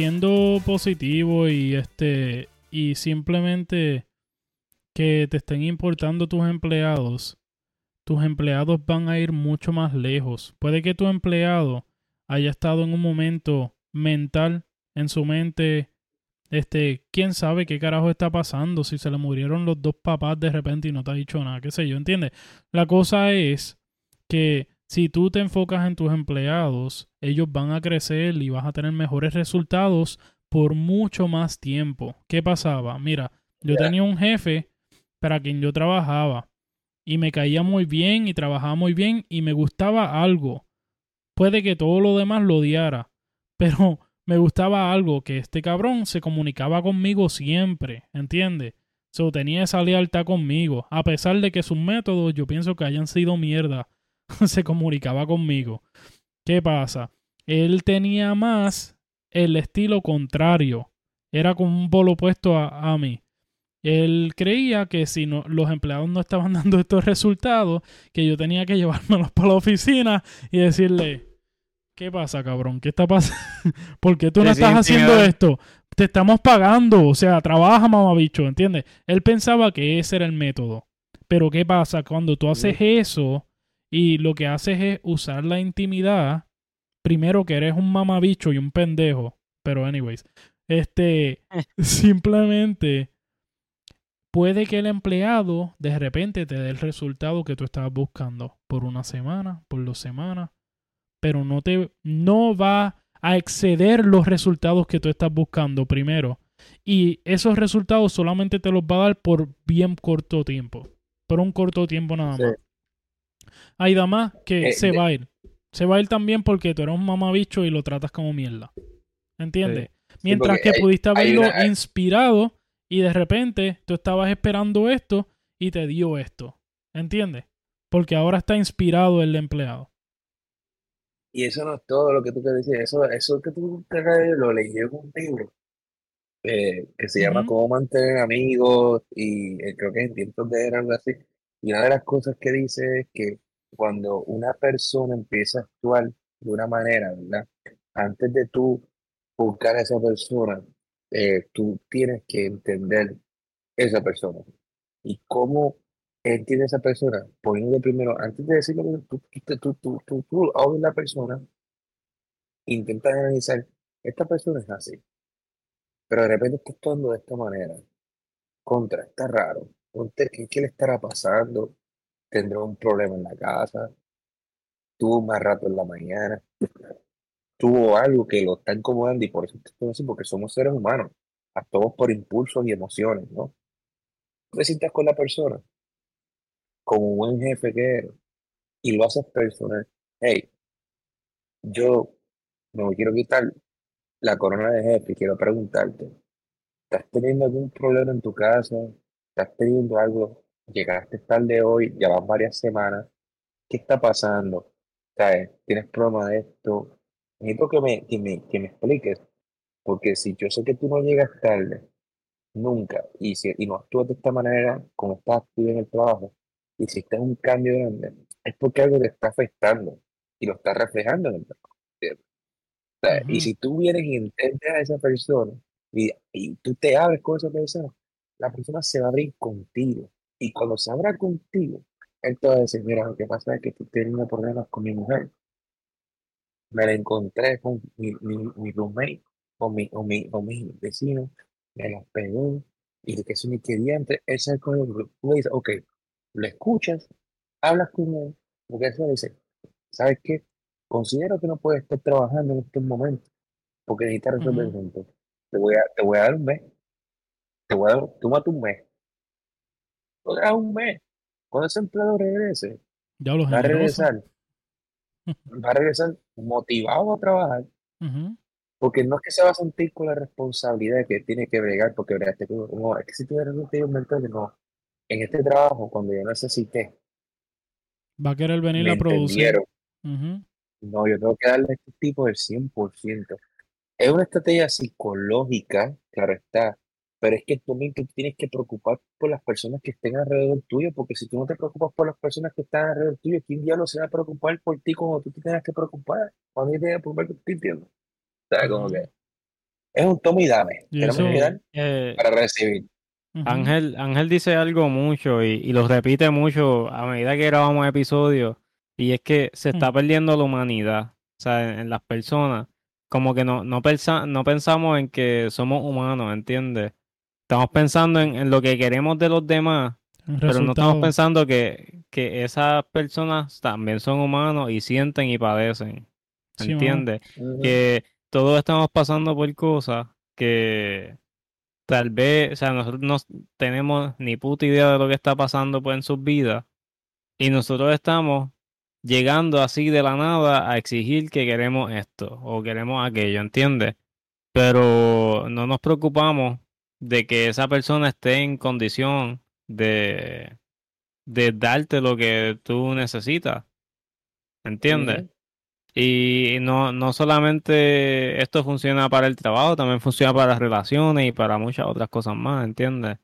siendo positivo y este y simplemente que te estén importando tus empleados, tus empleados van a ir mucho más lejos. Puede que tu empleado haya estado en un momento mental en su mente este, quién sabe qué carajo está pasando, si se le murieron los dos papás de repente y no te ha dicho nada, qué sé yo, ¿entiendes? La cosa es que si tú te enfocas en tus empleados, ellos van a crecer y vas a tener mejores resultados por mucho más tiempo. ¿Qué pasaba? Mira, yo tenía un jefe para quien yo trabajaba y me caía muy bien y trabajaba muy bien y me gustaba algo. Puede que todo lo demás lo odiara, pero me gustaba algo, que este cabrón se comunicaba conmigo siempre, ¿entiendes? So, tenía esa lealtad conmigo, a pesar de que sus métodos yo pienso que hayan sido mierda, se comunicaba conmigo. ¿Qué pasa? Él tenía más el estilo contrario, era como un polo opuesto a, a mí. Él creía que si no, los empleados no estaban dando estos resultados, que yo tenía que llevármelos para la oficina y decirle, ¿Qué pasa, cabrón? ¿Qué está pasando? ¿Por qué tú no estás haciendo esto? Te estamos pagando, o sea, trabaja, mamabicho, ¿entiendes? Él pensaba que ese era el método. Pero ¿qué pasa? Cuando tú haces eso y lo que haces es usar la intimidad, primero que eres un mamabicho y un pendejo, pero anyways, este, simplemente puede que el empleado de repente te dé el resultado que tú estabas buscando por una semana, por dos semanas, pero no te no va a exceder los resultados que tú estás buscando primero. Y esos resultados solamente te los va a dar por bien corto tiempo. Por un corto tiempo nada más. Hay damas que eh, se va a ir. Se va a ir también porque tú eres un mamabicho y lo tratas como mierda. ¿Entiendes? Mientras que pudiste haberlo inspirado y de repente tú estabas esperando esto y te dio esto. ¿Entiendes? Porque ahora está inspirado el empleado. Y eso no es todo lo que tú te decías, eso, eso que tú te lo leí en un libro eh, que se llama Cómo mantener amigos y eh, creo que en tiempos de era algo así. Y una de las cosas que dice es que cuando una persona empieza a actuar de una manera, ¿verdad? Antes de tú buscar a esa persona, eh, tú tienes que entender esa persona y cómo entiende esa persona, poniendo primero, antes de decirlo, tú, tú, tú, tú, tú, la persona, intentas analizar, esta persona es así, pero de repente está actuando de esta manera, contra, está raro, ¿qué, qué le estará pasando? ¿Tendrá un problema en la casa? ¿Tuvo más rato en la mañana? ¿Tuvo algo que lo está incomodando y por eso así? Porque somos seres humanos, actuamos por impulsos y emociones, ¿no? Te sientas con la persona como un buen jefe que eres y lo haces personal, hey, yo no me quiero quitar la corona de jefe quiero preguntarte, ¿estás teniendo algún problema en tu casa? ¿Estás teniendo algo? Llegaste tarde hoy, ya van varias semanas. ¿Qué está pasando? ¿Tienes problema de esto? Necesito que me, que me, que me expliques, porque si yo sé que tú no llegas tarde, nunca, y, si, y no actúas de esta manera, como estás activo en el trabajo, hiciste un cambio grande, es porque algo te está afectando y lo está reflejando en el mercado. Y si tú vienes y entiendes a esa persona y, y, tú te abres con esa persona, la persona se va a abrir contigo. Y cuando se abra contigo, él te va a decir, mira, lo que pasa es que tú tienes problemas con mi mujer. Me la encontré con mi, mi, mi roommate o mi, o mi, o mi vecino, me la pegó y que eso me quería, él se con el dice, ok, lo escuchas, hablas con él, porque él dice, ¿sabes qué? Considero que no puedes estar trabajando en estos momentos porque necesitas resolver el asunto. Te voy, a, te voy a dar un mes. Te voy a dar, tómate un mes. Un mes. Cuando ese empleado regrese, va a regresar. va a regresar motivado a trabajar. Porque no es que se va a sentir con la responsabilidad que tiene que bregar, porque bregaste no, es que si tuviera un mentor no, en este trabajo, cuando yo necesité, va a querer venir a producir. No, yo tengo que darle a este tipo del 100%. Es una estrategia psicológica, claro está, pero es que tú tienes que preocupar por las personas que estén alrededor tuyo, porque si tú no te preocupas por las personas que están alrededor tuyo, ¿quién diablo se va a preocupar por ti como tú te tengas que preocupar? Cuando te tengas que preocupar por ti, ¿entiendes? O sea, como que es un toma y dame. Y Tenemos eso- que dar Eh, para recibir. Ángel, Ángel dice algo mucho y, y lo repite mucho a medida que grabamos episodios y es que se está perdiendo la humanidad, o sea, en, en las personas. Como que no, no, pensa- no pensamos en que somos humanos, ¿entiendes? Estamos pensando en, en lo que queremos de los demás, pero no estamos pensando que, que esas personas también son humanos y sienten y padecen. ¿entiendes? Que todos estamos pasando por cosas que tal vez, o sea, nosotros no tenemos ni puta idea de lo que está pasando pues, en sus vidas y nosotros estamos llegando así de la nada a exigir que queremos esto o queremos aquello, ¿entiendes? Pero no nos preocupamos de que esa persona esté en condición de, de darte lo que tú necesitas, ¿entiendes? Y no, no solamente esto funciona para el trabajo, también funciona para las relaciones y para muchas otras cosas más, ¿entiendes?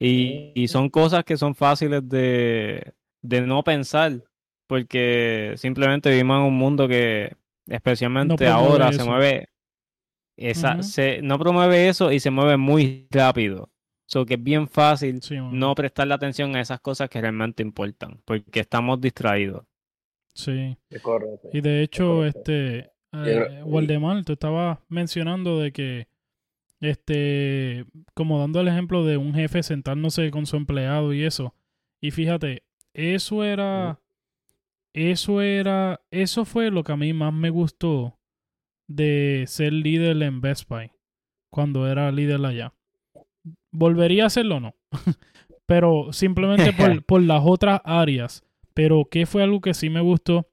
Y, y son cosas que son fáciles de, de no pensar, porque simplemente vivimos en un mundo que, especialmente ahora, se mueve, esa, se, no promueve eso y se mueve muy rápido. So que es bien fácil Sí, no prestarle atención a esas cosas que realmente importan, porque estamos distraídos. Sí. Correcto. Y de hecho, este, eh, Waldemar, tú estabas mencionando de que, este, como dando el ejemplo de un jefe sentándose con su empleado y eso. Y fíjate, eso era, eso era, eso fue lo que a mí más me gustó de ser líder en Best Buy, cuando era líder allá. ¿Volvería a hacerlo o no? Pero simplemente por, por las otras áreas. Pero ¿qué fue algo que sí me gustó?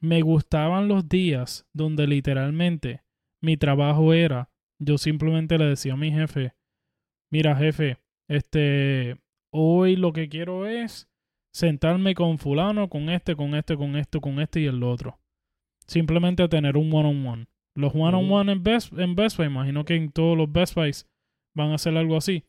Me gustaban los días donde literalmente mi trabajo era, yo simplemente le decía a mi jefe, mira jefe, este, hoy lo que quiero es sentarme con fulano, con este, con este, con esto, con este y el otro. Simplemente tener un one-on-one. Los one-on-one en, Best, en Best Buy, imagino que en todos los Best Buys van a hacer algo así.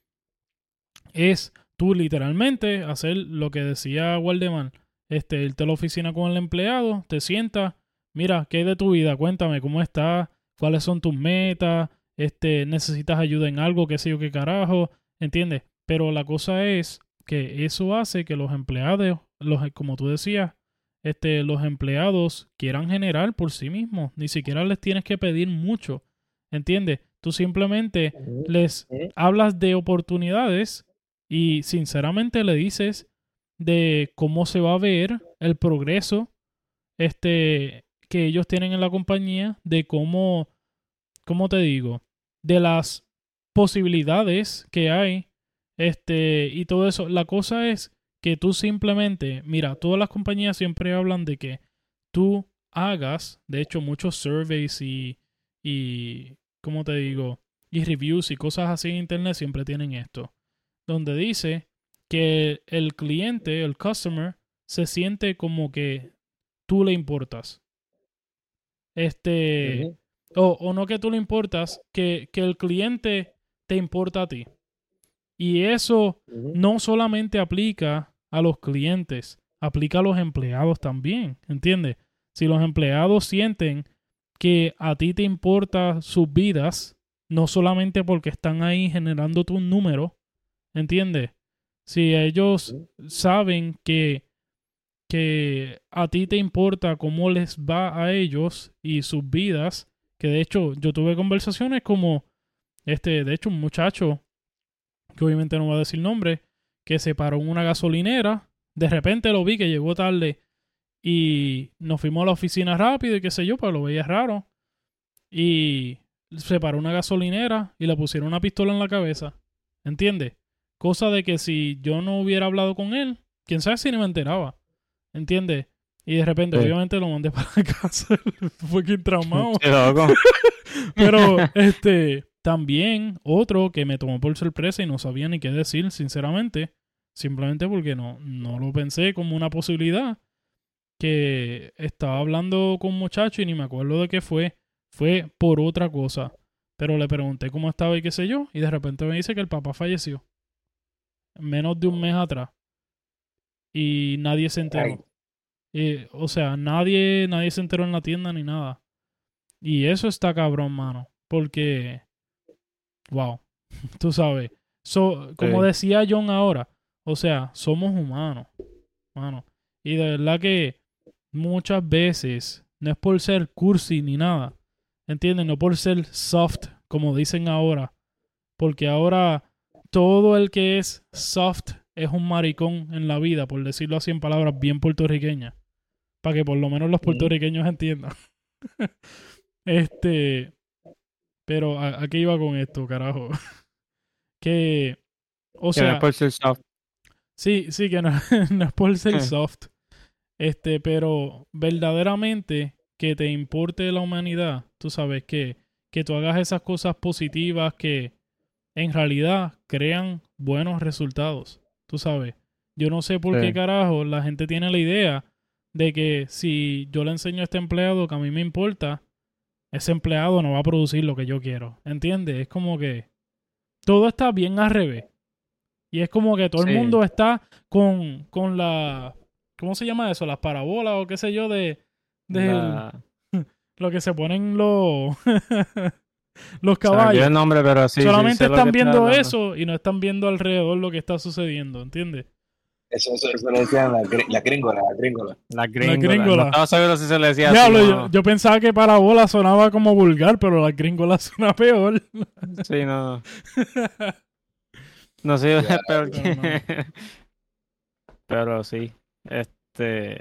Es tú literalmente hacer lo que decía Waldemar, este, irte a la oficina con el empleado, te sientas, mira, ¿qué hay de tu vida? Cuéntame cómo estás, cuáles son tus metas, este, necesitas ayuda en algo, qué sé yo, qué carajo, ¿entiendes? Pero la cosa es que eso hace que los empleados, los, como tú decías, este, los empleados quieran generar por sí mismos, ni siquiera les tienes que pedir mucho, ¿entiendes? Tú simplemente les hablas de oportunidades y sinceramente le dices de cómo se va a ver el progreso este que ellos tienen en la compañía, de cómo, ¿cómo te digo? De las posibilidades que hay, este, y todo eso. La cosa es que tú simplemente, mira, todas las compañías siempre hablan de que tú hagas, de hecho, muchos surveys y, y, ¿cómo te digo? Y reviews y cosas así en internet siempre tienen esto, donde dice que el cliente, el customer, se siente como que tú le importas. Este, o, o no que tú le importas, que, que el cliente te importa a ti. Y eso no solamente aplica a los clientes, aplica a los empleados también, ¿entiendes? Si los empleados sienten que a ti te importa sus vidas, no solamente porque están ahí generando tu número, ¿entiendes? Si ellos saben que, que a ti te importa cómo les va a ellos y sus vidas, que de hecho yo tuve conversaciones como, este, de hecho un muchacho, que obviamente no va a decir nombre, que se paró en una gasolinera, de repente lo vi que llegó tarde y nos fuimos a la oficina rápido y qué sé yo, pero lo veía raro. Y se paró una gasolinera y le pusieron una pistola en la cabeza. ¿Entiendes? Cosa de que si yo no hubiera hablado con él, quién sabe si ni me enteraba. ¿Entiendes? Y de repente, Sí. obviamente, lo mandé para la casa. Fue quien traumado. Pero, este, también otro que me tomó por sorpresa y no sabía ni qué decir, sinceramente, simplemente porque no, no lo pensé como una posibilidad, que estaba hablando con un muchacho y ni me acuerdo de qué fue, fue por otra cosa, pero le pregunté cómo estaba y qué sé yo, y de repente me dice que el papá falleció, menos de un mes atrás, y nadie se enteró. Y, o sea, nadie, nadie se enteró en la tienda ni nada. Y eso está cabrón, mano. Porque wow, tú sabes. So, como Sí. decía John ahora, o sea, somos humanos, mano. Y de verdad que muchas veces no es por ser cursi ni nada, ¿entiendes? No por ser soft, como dicen ahora, porque ahora todo el que es soft es un maricón en la vida, por decirlo así en palabras bien puertorriqueñas, para que por lo menos los Ujú. puertorriqueños entiendan. este, pero ¿a, a qué iba con esto, carajo? que, o Que no sea, es por ser soft. Sí, sí, que no, no es por ser Eh. soft. Este, pero verdaderamente que te importe la humanidad, tú sabes que, que tú hagas esas cosas positivas que en realidad crean buenos resultados. Tú sabes. Yo no sé por Sí. qué carajo la gente tiene la idea de que si yo le enseño a este empleado que a mí me importa, ese empleado no va a producir lo que yo quiero. ¿Entiendes? Es como que todo está bien al revés. Y es como que todo el mundo está con, con la... ¿Cómo se llama eso? Las parabolas o qué sé yo de... de La- lo que se ponen los... los caballos. el nombre, pero sí, Solamente están viendo eso y no están viendo alrededor lo que está sucediendo, ¿entiendes? Eso, eso, eso le decían la, la gringola, la gringola. La gringola. No estaba seguro si se le decía Diablo, así. yo, yo pensaba que parabola sonaba como vulgar, pero la gringola suena peor. Sí, no. No sé, pero, pero que- pero sí. Este.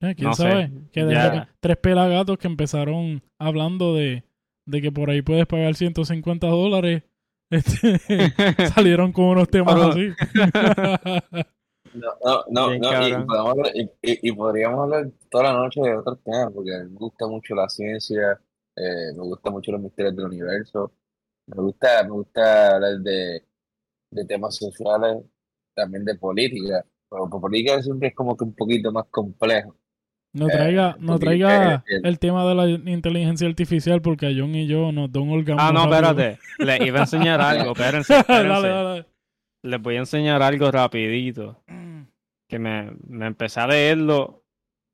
Eh, ¿Quién No sé, sabe? Que repente- tres pelagatos que empezaron hablando de, de que por ahí puedes pagar 150 dólares. Este, salieron con unos temas así. No, no, no, no, y, y, podríamos hablar toda la noche de otros temas, porque me gusta mucho la ciencia, eh, me gusta mucho los misterios del universo, me gusta, me gusta hablar de, de temas sociales, también de política, pero por política siempre es como que un poquito más complejo. No Eh, traiga, no porque, traiga eh, el- el tema de la inteligencia artificial porque a John y yo nos da un orgasmo. Ah, no, rápido. espérate. Les iba a enseñar algo. Espérense, dale, espérense. dale. Les voy a enseñar algo rapidito. Que me, me empecé a leerlo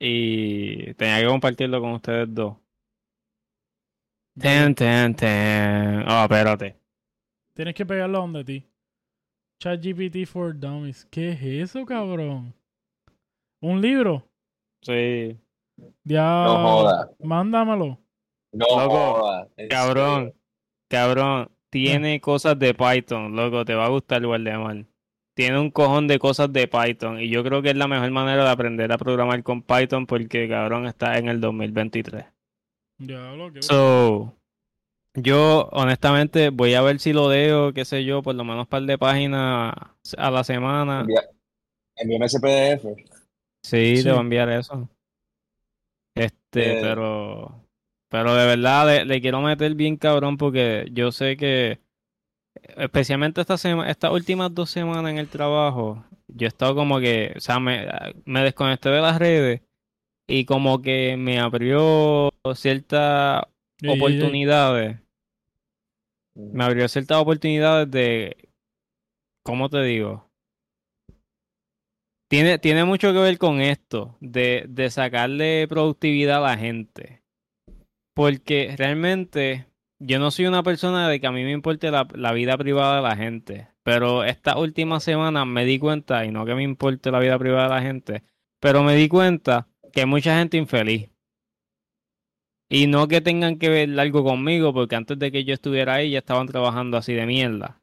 y tenía que compartirlo con ustedes dos. Ten, ten, ten. Oh, espérate. Tienes que pegarlo donde ti. ChatGPT for Dummies. ¿Qué es eso, cabrón? ¿Un libro? Sí. Ya. No joda, Mándamelo. no Loco, joda. Cabrón. serio. Cabrón. Tiene cosas de Python, loco. Te va a gustar Guardiamar. Tiene un cojón de cosas de Python. Y yo creo que es la mejor manera de aprender a programar con Python porque, cabrón, está en el 2023. Ya lo que. So, yo honestamente voy a ver si lo leo, qué sé yo, por lo menos un par de páginas a la semana. Envía- Envíame ese PDF. Sí, Sí. te voy a enviar eso. Este, Eh. pero, pero de verdad le, le quiero meter bien cabrón porque yo sé que, especialmente esta semana, estas últimas dos semanas en el trabajo, yo he estado como que, o sea, me, me desconecté de las redes y como que me abrió ciertas oportunidades. me abrió ciertas oportunidades de, ¿cómo te digo? Tiene, tiene mucho que ver con esto, de, de sacarle productividad a la gente. Porque realmente yo no soy una persona de que a mí me importe la, la vida privada de la gente. Pero esta última semana me di cuenta, y no que me importe la vida privada de la gente, pero me di cuenta que hay mucha gente infeliz. Y no que tengan que ver algo conmigo, porque antes de que yo estuviera ahí ya estaban trabajando así de mierda.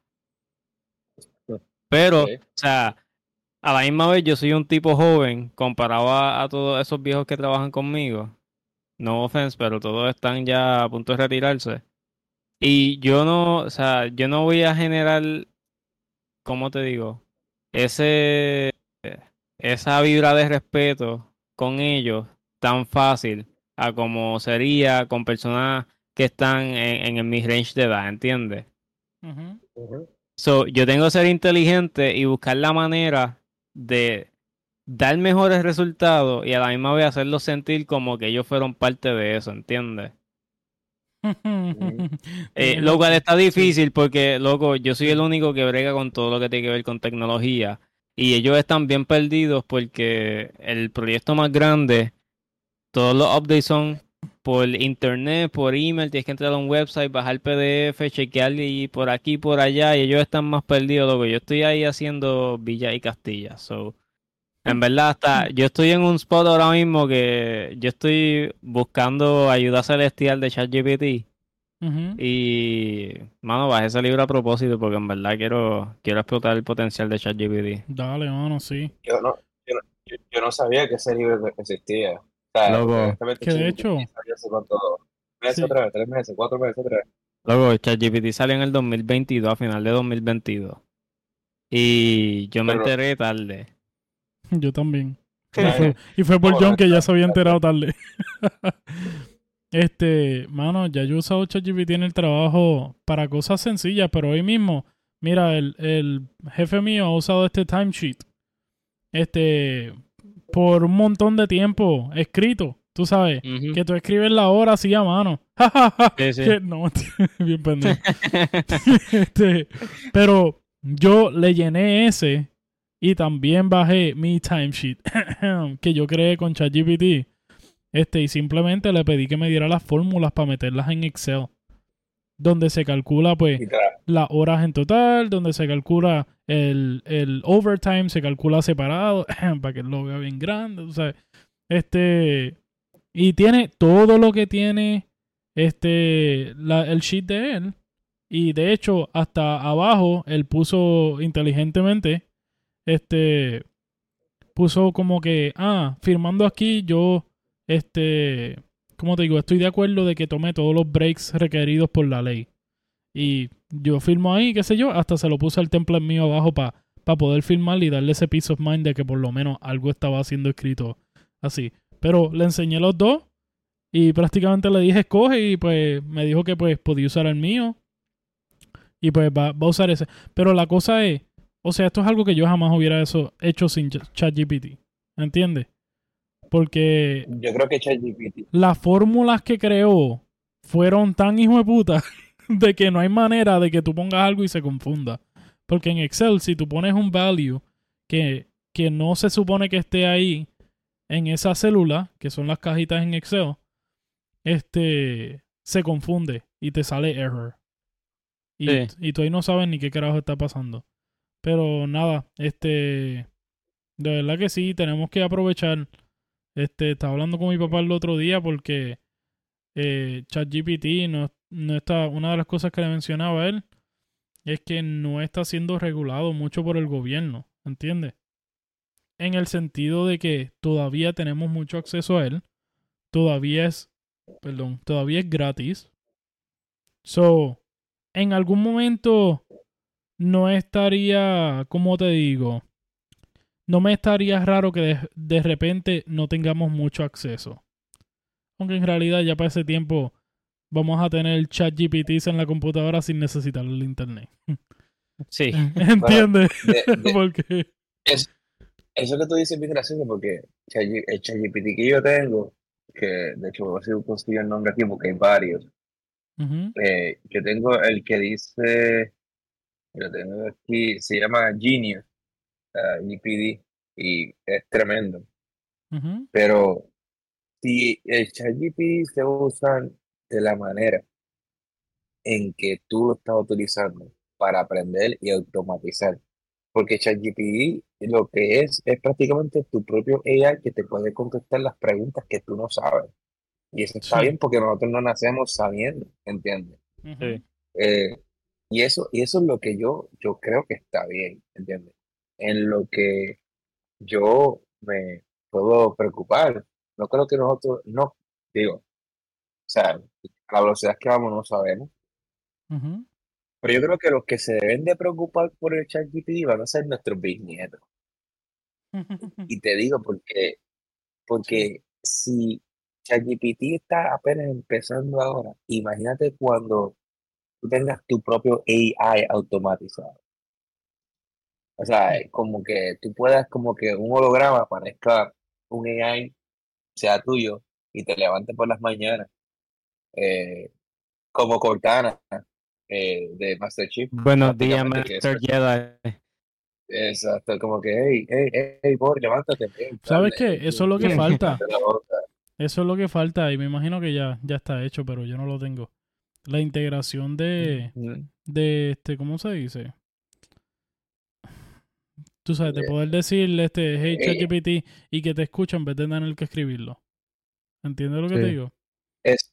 Pero, o sea, a la misma vez yo soy un tipo joven comparado a, a todos esos viejos que trabajan conmigo. No offense, pero todos están ya a punto de retirarse. Y yo no, o sea, yo no voy a generar, ¿cómo te digo? Ese, esa vibra de respeto con ellos tan fácil a como sería con personas que están en, en mi range de edad, ¿entiendes? Ujú. Ujú. So, yo tengo que ser inteligente y buscar la manera de dar mejores resultados y a la misma vez hacerlos sentir como que ellos fueron parte de eso, ¿entiendes? Eh, lo cual está difícil porque, loco, yo soy el único que brega con todo lo que tiene que ver con tecnología y ellos están bien perdidos porque el proyecto más grande, todos los updates son por internet, por email, tienes que entrar a un website, bajar PDF, chequear y por aquí, por allá, y ellos están más perdidos, loco. Yo estoy ahí haciendo Villa y Castilla, so... En verdad, hasta yo estoy en un spot ahora mismo que yo estoy buscando ayuda celestial de ChatGPT. Ujú. Y, mano, bajé ese libro a propósito porque en verdad quiero, quiero explotar el potencial de ChatGPT. Dale, mano, sí. Yo no, yo no, yo- yo no sabía que ese libro existía. Loco. Que de hecho- salió hace cuánto, meses Sí. atrás, tres meses, cuatro meses atrás. Luego, ChatGPT salió en el 2022, a final de 2022. Y yo me Pero- enteré tarde. Yo también. Y Claro. fue, y fue por No, John que ya se había enterado tarde. este, mano, ya yo he usado ChatGPT en el trabajo para cosas sencillas, pero hoy mismo, mira, el, el jefe mío ha usado este timesheet. Este, por un montón de tiempo escrito, tú sabes, que tú escribes la hora así a mano. Sí, sí. Que no, bien pendejo. Este, pero yo le llené ese y también bajé mi timesheet que yo creé con ChatGPT. Este, y simplemente le pedí que me diera las fórmulas para meterlas en Excel. Donde se calcula, pues, las horas en total, donde se calcula el, el overtime, se calcula separado, para que lo vea bien grande, o sea, este, y tiene todo lo que tiene este, la- el sheet de él, y de hecho, hasta abajo, él puso inteligentemente, este, puso como que, ah, firmando aquí, yo, este, como te digo, estoy de acuerdo de que tome todos los breaks requeridos por la ley. Y yo firmo ahí, qué sé yo, hasta se lo puse el template mío abajo para poder firmar y darle ese peace of mind de que por lo menos algo estaba siendo escrito así. Pero le enseñé los dos y prácticamente le dije escoge y pues me dijo que pues podía usar el mío y pues va, va a usar ese. Pero la cosa es, o sea, esto es algo que yo jamás hubiera eso, hecho sin Ch- ChatGPT. ¿Entiendes? Porque Yo creo que ChatGPT. las fórmulas que creó fueron tan hijo de puta de que no hay manera de que tú pongas algo y se confunda. Porque en Excel, si tú pones un value que, que no se supone que esté ahí en esa célula, que son las cajitas en Excel, este se confunde y te sale error. Y, Sí. y tú ahí no sabes ni qué carajo está pasando. Pero nada, este de verdad que sí, tenemos que aprovechar. Este, estaba hablando con mi papá el otro día porque eh, ChatGPT no, no está. Una de las cosas que le mencionaba él es que no está siendo regulado mucho por el gobierno, ¿entiendes? En el sentido de que todavía tenemos mucho acceso a él, todavía es, perdón, todavía es gratis. So, en algún momento no estaría, ¿cómo te digo? No me estaría raro que de, de repente no tengamos mucho acceso. Aunque en realidad ya para ese tiempo vamos a tener chat GPTs en la computadora sin necesitar el internet. Sí. ¿Entiendes? De- de- Porque... eso que tú dices es bien gracioso porque Chat- el ChatGPT que yo tengo, que de hecho voy a hacer consigo el nombre aquí porque hay varios. Eh, yo tengo el que dice, lo tengo aquí, se llama Genius, ah, GPD, y es tremendo. Pero si el ChatGPT se usa de la manera en que tú lo estás utilizando para aprender y automatizar, porque ChatGPT lo que es es prácticamente tu propio AI que te puede contestar las preguntas que tú no sabes. Y eso está Sí. bien porque nosotros no nacemos sabiendo, ¿entiendes? Eh, y eso, y eso es lo que yo, yo creo que está bien, ¿entiendes? En lo que yo me puedo preocupar. No creo que nosotros, no, digo, o sea, a la velocidad que vamos no sabemos, pero yo creo que los que se deben de preocupar por el ChatGPT van a ser nuestros bisnietos. Y te digo porque, porque si ChatGPT está apenas empezando ahora, imagínate cuando tú tengas tu propio AI automatizado. O sea, como que tú puedas, como que un holograma parezca un AI, sea tuyo, y te levante por las mañanas, eh, como Cortana eh, de Master Chief. Buenos días, Master Jedi. Exacto, como que, hey, hey, hey, boy, levántate. hey, ¿Sabes dale, qué? Eso es lo que falta. Eso es lo que falta y me imagino que ya, ya está hecho, pero yo no lo tengo. La integración de, Mm, de este, ¿cómo se dice? Tú sabes, de poder decirle este, hey eh, ChatGPT y que te escucha en vez de tener que escribirlo. ¿Entiendes lo que te digo? Es,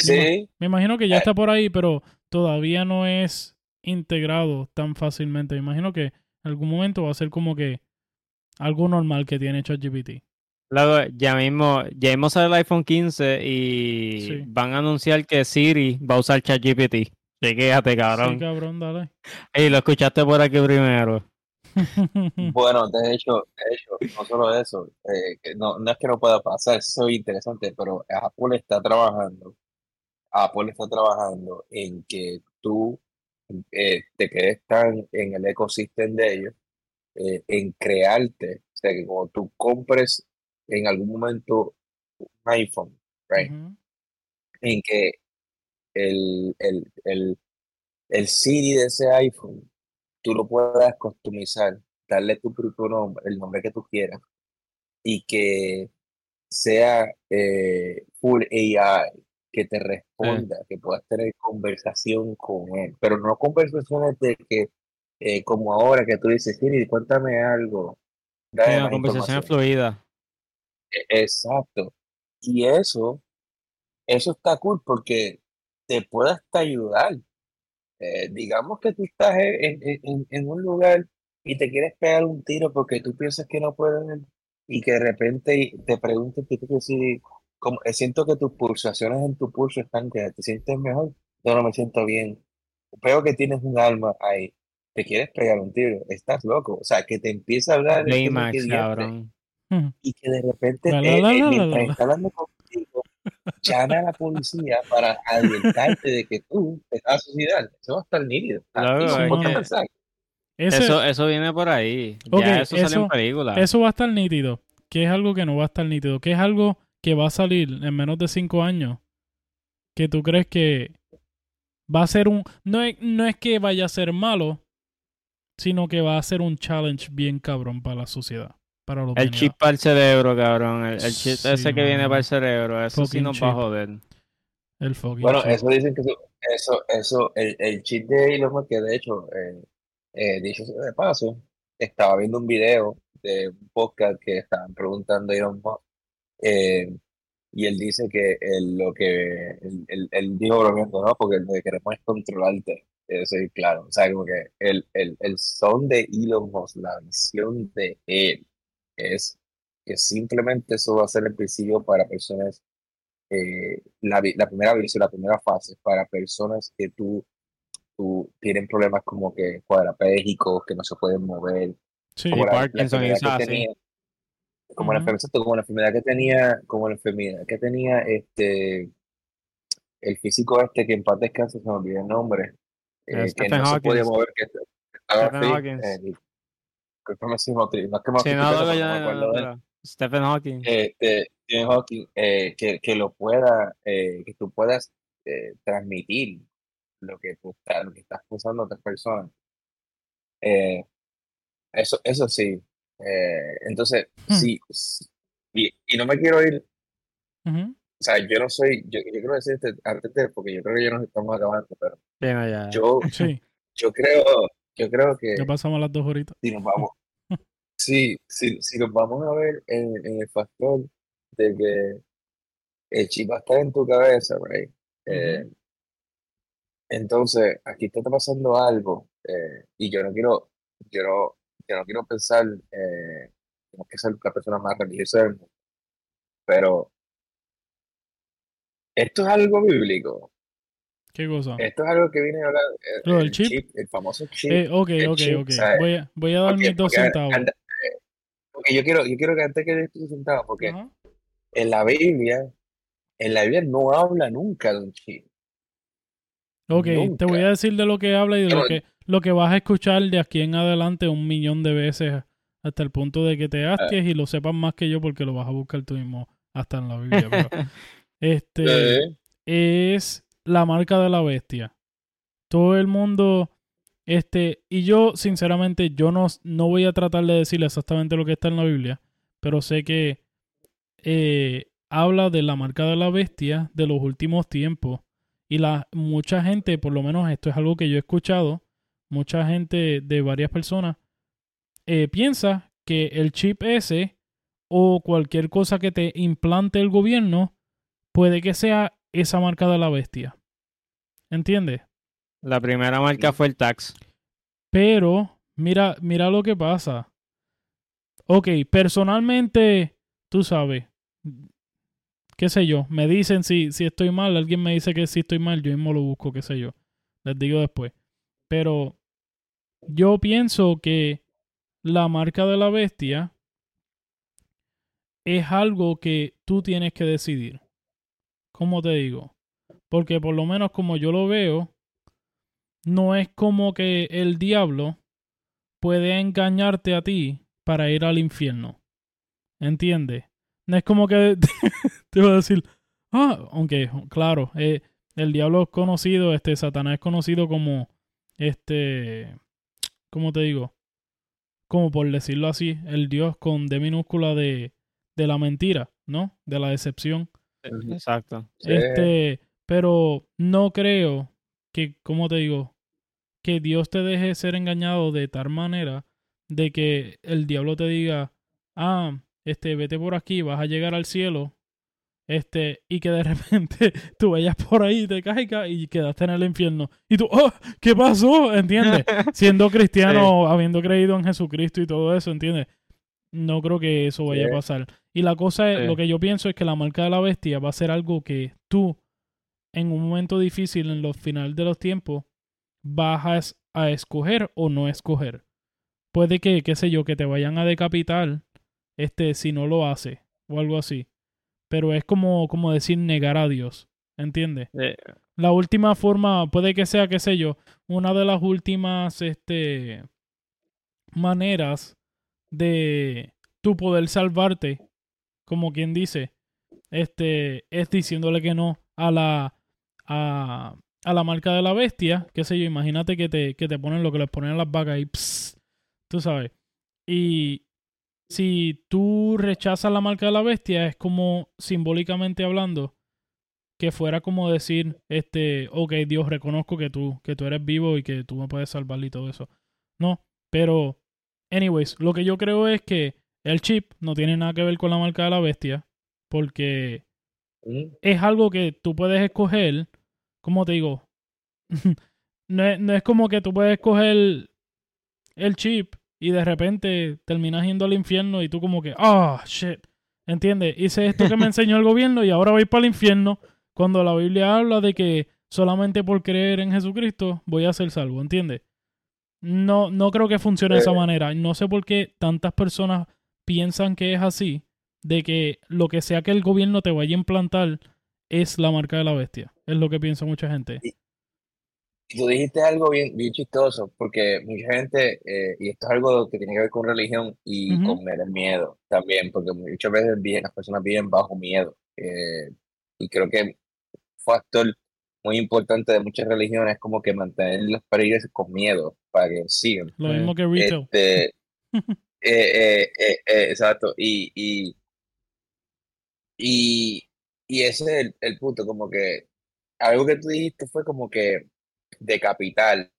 sí, Me imagino que ya Eh. está por ahí, pero todavía no es integrado tan fácilmente. Me imagino que en algún momento va a ser como que algo normal que tiene ChatGPT. Luego, ya mismo, ya mismo sale el iPhone 15 y Sí. van a anunciar que Siri va a usar ChatGPT. Chequéate, Sí, cabrón. cabrón, dale. Ey, lo escuchaste por aquí primero. bueno, de hecho, de hecho, no solo eso, eh, no, no es que no pueda pasar, eso es interesante, pero Apple está trabajando, Apple está trabajando en que tú eh, te quedes tan en el ecosistema de ellos, eh, en crearte, o sea, que cuando tú compres en algún momento un iPhone, right, en que el, el, el, el Siri de ese iPhone, tú lo puedas customizar, darle tu propio nombre, el nombre que tú quieras, y que sea eh, full AI, que te responda, que puedas tener conversación con él, pero no conversaciones de que, eh, como ahora que tú dices, Siri, cuéntame algo, dame una conversación fluida. E- Exacto. Y eso, eso está cool porque te puede hasta ayudar. Eh, digamos que tú estás en, en- en- en un lugar y te quieres pegar un tiro porque tú piensas que no puedes y que de repente te pregunten, te quieres decir, como, eh, siento que tus pulsaciones en tu pulso están que te sientes mejor. Yo no me siento bien. Veo que tienes un alma ahí. Te quieres pegar un tiro. Estás loco. O sea, que te empieza a hablar diantre cabrón. Ujú. y que de repente La, te, la, la, eh, la, la, mientras la, la. está hablando contigo, llame a la policía para advertarte de que tú te vas a suicidar. Eso va a estar nítido. Claro. Ese, eso, eso viene por ahí. Ya eso salió en eso- película. eso va a estar nítido. Que es algo que no va a estar nítido. Que es algo que va a salir en menos de cinco años. Que tú crees que va a ser un. No es, no es que vaya a ser malo, sino que va a ser un challenge bien cabrón para la sociedad. Para El chip para el cerebro, cabrón. El, el chip Sí, ese que viene para el cerebro. Eso sí Fucking nos va a joder. El fucking Bueno, chip. eso dicen que eso, eso, eso el, el chip de Elon Musk, que de hecho, eh, eh, dicho sea de paso, estaba viendo un video de un podcast que estaban preguntando a Elon Musk, eh, y él dice que él, lo que él, él- él dijo bromeando, ¿no? Porque lo que queremos es controlarte. Eso es claro. O sea, como que el, el, el son de Elon Musk, la visión de él, es que simplemente eso va a ser el principio para personas eh, la, la primera visión, la primera fase para personas que tú, tú tienen problemas como que cuadrapléjicos, que no se pueden mover, Sí, Parkinson y enfermedad como la Ujú. enfermedad, como la enfermedad que tenía, como la enfermedad que tenía este el físico este que en paz descanse, se me olvidó el nombre, Eh, que Stephen no se podía Hawking. mover, que estaba Stephen así, Hawking. eh, Stephen Hawking. este, Stephen Hawking, eh, que, que lo pueda, eh, que tú puedas eh, transmitir lo que tú estás, lo que estás pensando a otras personas. Eh, eso, eso sí. Eh, entonces, Hmm. sí, s- y, y no me quiero ir, o sea, yo no soy, yo, yo quiero decirte antes de, porque yo creo que ya nos estamos acabando, pero Sí, no, ya. yo, Sí, yo creo, yo creo que ya pasamos las dos horitas. si nos vamos, sí, si, si nos vamos a ver en, en el factor de que el chip va a estar en tu cabeza, right? Eh, entonces, aquí te está pasando algo eh, y yo no quiero, yo no, yo no quiero pensar, eh, que ser la persona más religiosa del mundo, pero esto es algo bíblico, ¿Qué cosa? esto es algo que viene a hablar, eh, ¿Lo del el chip? chip, el famoso chip, Eh, ok, el ok, chip, ok. Voy a, voy a dar mis dos porque, centavos. anda- porque yo quiero, yo quiero que antes que des tus centavos, porque en la Biblia, en la Biblia no habla nunca de un chip, Ok, te voy a decir de lo que habla y de lo que, lo que vas a escuchar de aquí en adelante un millón de veces hasta el punto de que te Ah. asques y lo sepas más que yo porque lo vas a buscar tú mismo hasta en la Biblia. Pero, este Eh, es la marca de la bestia. Todo el mundo, este, y yo sinceramente yo no, no voy a tratar de decirle exactamente lo que está en la Biblia, pero sé que eh, habla de la marca de la bestia de los últimos tiempos. Y la, mucha gente, por lo menos esto es algo que yo he escuchado, mucha gente de varias personas eh, piensa que el chip ese o cualquier cosa que te implante el gobierno puede que sea esa marca de la bestia. ¿Entiendes? La primera marca fue el tax. Pero, mira, mira lo que pasa. Ok, personalmente, tú sabes, qué sé yo, me dicen si, si estoy mal, alguien me dice que si estoy mal, yo mismo lo busco, qué sé yo. Les digo después. Pero yo pienso que la marca de la bestia es algo que tú tienes que decidir. ¿Cómo te digo? Porque por lo menos como yo lo veo, no es como que el diablo puede engañarte a ti para ir al infierno. ¿Entiendes? No es como que te voy a decir, ah, aunque, claro, eh, el diablo es conocido, este, Satanás es conocido como, este, ¿cómo te digo? Como por decirlo así, el Dios con D minúscula de, de la mentira, ¿no? De la decepción. Exacto. Este, pero no creo que, como te digo, que Dios te deje ser engañado de tal manera de que el diablo te diga, ah, este, vete por aquí, vas a llegar al cielo, este, y que de repente tú vayas por ahí, te caigas y quedaste en el infierno. Y tú, oh, ¿qué pasó? ¿Entiendes? Siendo cristiano, habiendo creído en Jesucristo y todo eso, ¿entiendes? No creo que eso vaya a pasar. Y la cosa es, lo que yo pienso es que la marca de la bestia va a ser algo que tú, en un momento difícil, en los finales de los tiempos, vas a, escoger o no escoger. Puede que, qué sé yo, que te vayan a decapitar este, si no lo hace o algo así. Pero es como, como decir negar a Dios. ¿Entiendes? La última forma puede que sea, qué sé yo, una de las últimas este, maneras de tu poder salvarte, como quien dice, este, es diciéndole que no a la, a, a la marca de la bestia, qué sé yo, imagínate que te, que te ponen lo que les ponen a las vacas y tú sabes. Y si tú rechazas la marca de la bestia, es como simbólicamente hablando, que fuera como decir, este, ok, Dios, reconozco que tú, que tú eres vivo y que tú me puedes salvar y todo eso. No, pero, anyways, lo que yo creo es que el chip no tiene nada que ver con la marca de la bestia, porque es algo que tú puedes escoger ¿cómo te digo? no, es, como que tú puedes coger el chip y de repente terminas yendo al infierno y tú como que, ah, shit, ¿entiendes? Hice esto que me enseñó el gobierno y ahora voy para el infierno cuando la Biblia habla de que solamente por creer en Jesucristo voy a ser salvo, ¿entiendes? No, no creo que funcione de esa manera. No sé por qué tantas personas piensan que es así, de que lo que sea que el gobierno te vaya a implantar es la marca de la bestia. Es lo que piensa mucha gente. Y, tú dijiste algo bien, bien chistoso, porque mucha gente, eh, y esto es algo que tiene que ver con religión y con el miedo también, porque muchas veces las personas viven bajo miedo. Eh, y creo que un factor muy importante de muchas religiones es como que mantener los países con miedo para que sigan. Lo mismo que retail. Este, eh, exacto. Y, y, y, y ese es el, el punto, como que algo que tú dijiste fue como que de capital.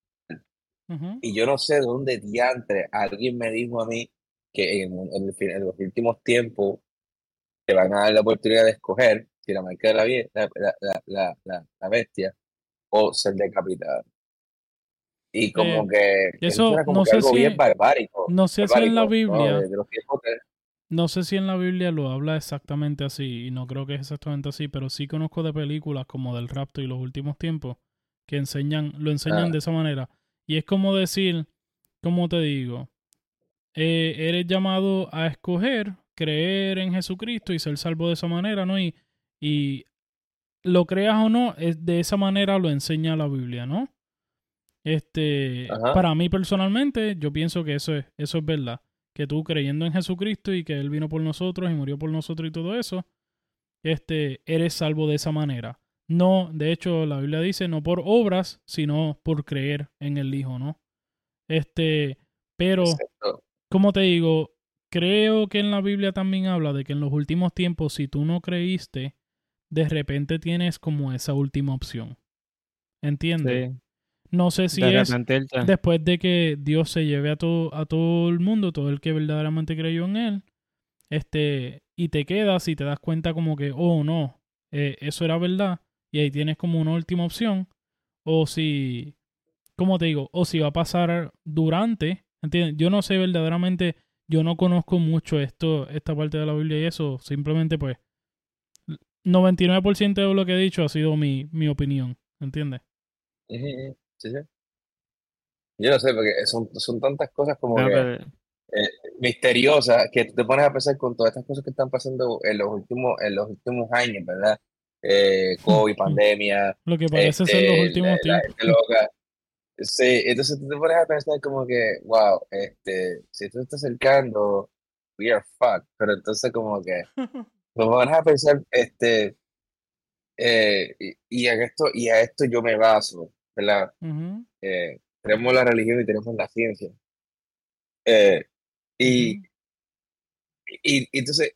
Y yo no sé de dónde diantre alguien me dijo a mí que en, los últimos tiempos te van a dar la oportunidad de escoger si la marca de la, la, la, la, bestia o ser decapitado. Y como eh, que eso, no sé si, No sé si en la Biblia. No sé si en la Biblia lo habla exactamente así, y no creo que es exactamente así, pero sí conozco de películas como del rapto y los últimos tiempos que enseñan, lo enseñan ah. de esa manera. Y es como decir, como te digo, eh, eres llamado a escoger, creer en Jesucristo y ser salvo de esa manera, ¿no? Y, y lo creas o no, es de esa manera lo enseña la Biblia, ¿no? Este, para mí personalmente, yo pienso que eso es, eso es verdad que tú creyendo en Jesucristo y que Él vino por nosotros y murió por nosotros y todo eso, este, eres salvo de esa manera. No, de hecho, la Biblia dice no por obras, sino por creer en el Hijo, ¿no? Este, pero, como te digo, creo que en la Biblia también habla de que en los últimos tiempos, si tú no creíste, de repente tienes como esa última opción. ¿Entiendes? Sí. No sé si de es después de que Dios se lleve a todo, a todo el mundo, todo el que verdaderamente creyó en Él, este, y te quedas y te das cuenta como que, oh no, eh, eso era verdad, y ahí tienes como una última opción, o si, ¿cómo te digo? O si va a pasar durante, ¿entiendes? Yo no sé verdaderamente, yo no conozco mucho esto, esta parte de la Biblia y eso, simplemente pues, 99% de lo que he dicho ha sido mi, mi opinión, ¿entiendes? Sí, sí. Yo no sé, porque son, son tantas cosas como que pero- misteriosas que tú te pones a pensar con todas estas cosas que están pasando en los últimos, en los últimos años, ¿verdad? Eh, COVID, pandemia, Lo que parece ser los este, últimos la, la tiempos. gente loca. Sí, entonces tú te pones a pensar como que, wow, este, si esto se está acercando, we are fucked. Pero entonces como que, nos pones a pensar, este, eh, y, y a esto, y a esto yo me baso, ¿verdad? Ujú, Eh, tenemos la religión y tenemos la ciencia. Eh, y, ujú. y, y entonces,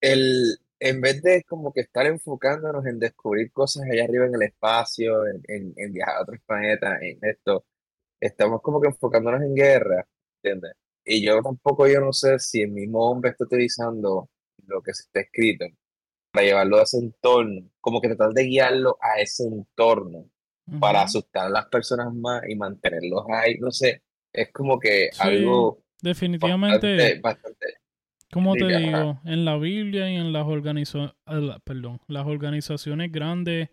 el, en vez de como que estar enfocándonos en descubrir cosas allá arriba en el espacio, en, en, en viajar a otros planetas, en esto, estamos como que enfocándonos en guerra, ¿entiendes? Y yo tampoco, yo no sé si el mismo hombre está utilizando lo que se está escrito para llevarlo a ese entorno, como que tratar de guiarlo a ese entorno para asustar a las personas más y mantenerlos ahí, no sé, es como que Sí, algo definitivamente, bastante, bastante, como te digo, en la Biblia y en las organizaciones, perdón, las organizaciones grandes,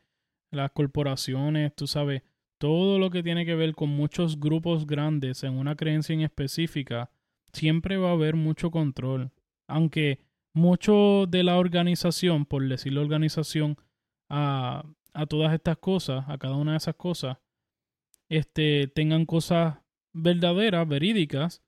las corporaciones, tú sabes, todo lo que tiene que ver con muchos grupos grandes en una creencia en específica, siempre va a haber mucho control. Aunque mucho de la organización, por decir la organización, a, a todas estas cosas, a cada una de esas cosas, este, tengan cosas verdaderas, verídicas,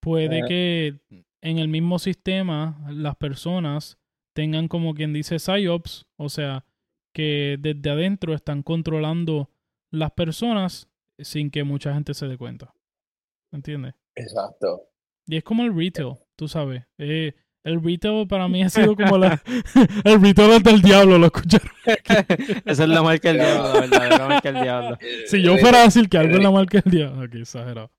puede Ajá. que en el mismo sistema las personas tengan como quien dice psyops, o sea, que desde adentro están controlando las personas sin que mucha gente se dé cuenta. ¿Entiendes? exacto. Y es como el retail, tú sabes. Eh, el retail para mí ha sido como la... el retail del diablo, lo escucharon. Esa es la marca del diablo, la verdadera marca del diablo. Si yo fuera a decir que algo es la marca del diablo, aquí exagerado.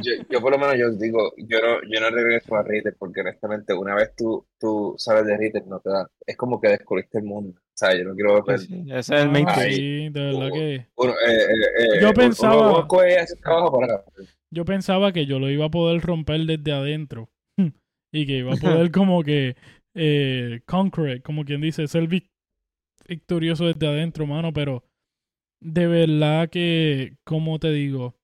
Yo, yo por lo menos yo digo, yo no, yo no regreso a Ritter porque honestamente una vez tú, tú sabes de Ritter no te da, es como que descubriste el mundo, o sea, yo no quiero Sí, ver sí, Ese es el mainstream. sí, de verdad que... uno, eh, eh, eh, Yo pensaba- uno coge ese trabajo para Yo pensaba que yo lo iba a poder romper desde adentro. y que iba a poder como que eh, conquer it, como quien dice, ser vic- victorioso desde adentro, mano. Pero de verdad que, como te digo,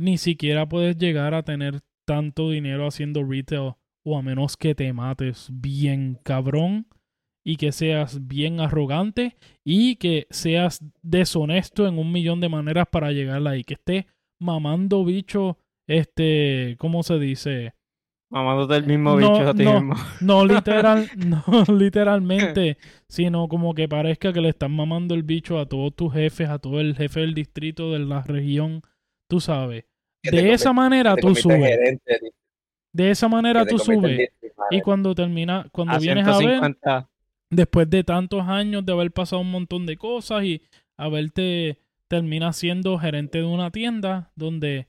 ni siquiera puedes llegar a tener tanto dinero haciendo retail o a menos que te mates bien cabrón y que seas bien arrogante y que seas deshonesto en un millón de maneras para llegar ahí, que estés mamando bicho, este, ¿cómo se dice? Mamándote el mismo No, bicho a ti no. mismo. No literal, no literalmente, sino como que parezca que le están mamando el bicho a todos tus jefes, a todo el jefe del distrito, de la región, tú sabes. De esa manera tú subes. De esa manera tú subes. Y cuando termina, cuando A vienes a ver, 150. después de tantos años de haber pasado un montón de cosas y haberte termina siendo gerente de una tienda donde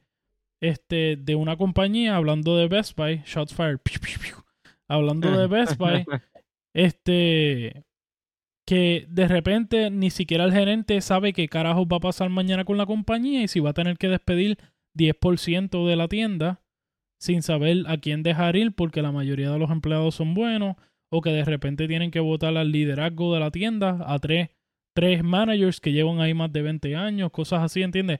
este de una compañía hablando de Best Buy shots fired piu, piu, piu, hablando de Best Buy este que de repente ni siquiera el gerente sabe qué carajos va a pasar mañana con la compañía y si va a tener que despedir 10% de la tienda sin saber a quién dejar ir porque la mayoría de los empleados son buenos o que de repente tienen que votar al liderazgo de la tienda a tres, tres managers que llevan ahí más de 20 años, cosas así, ¿entiendes?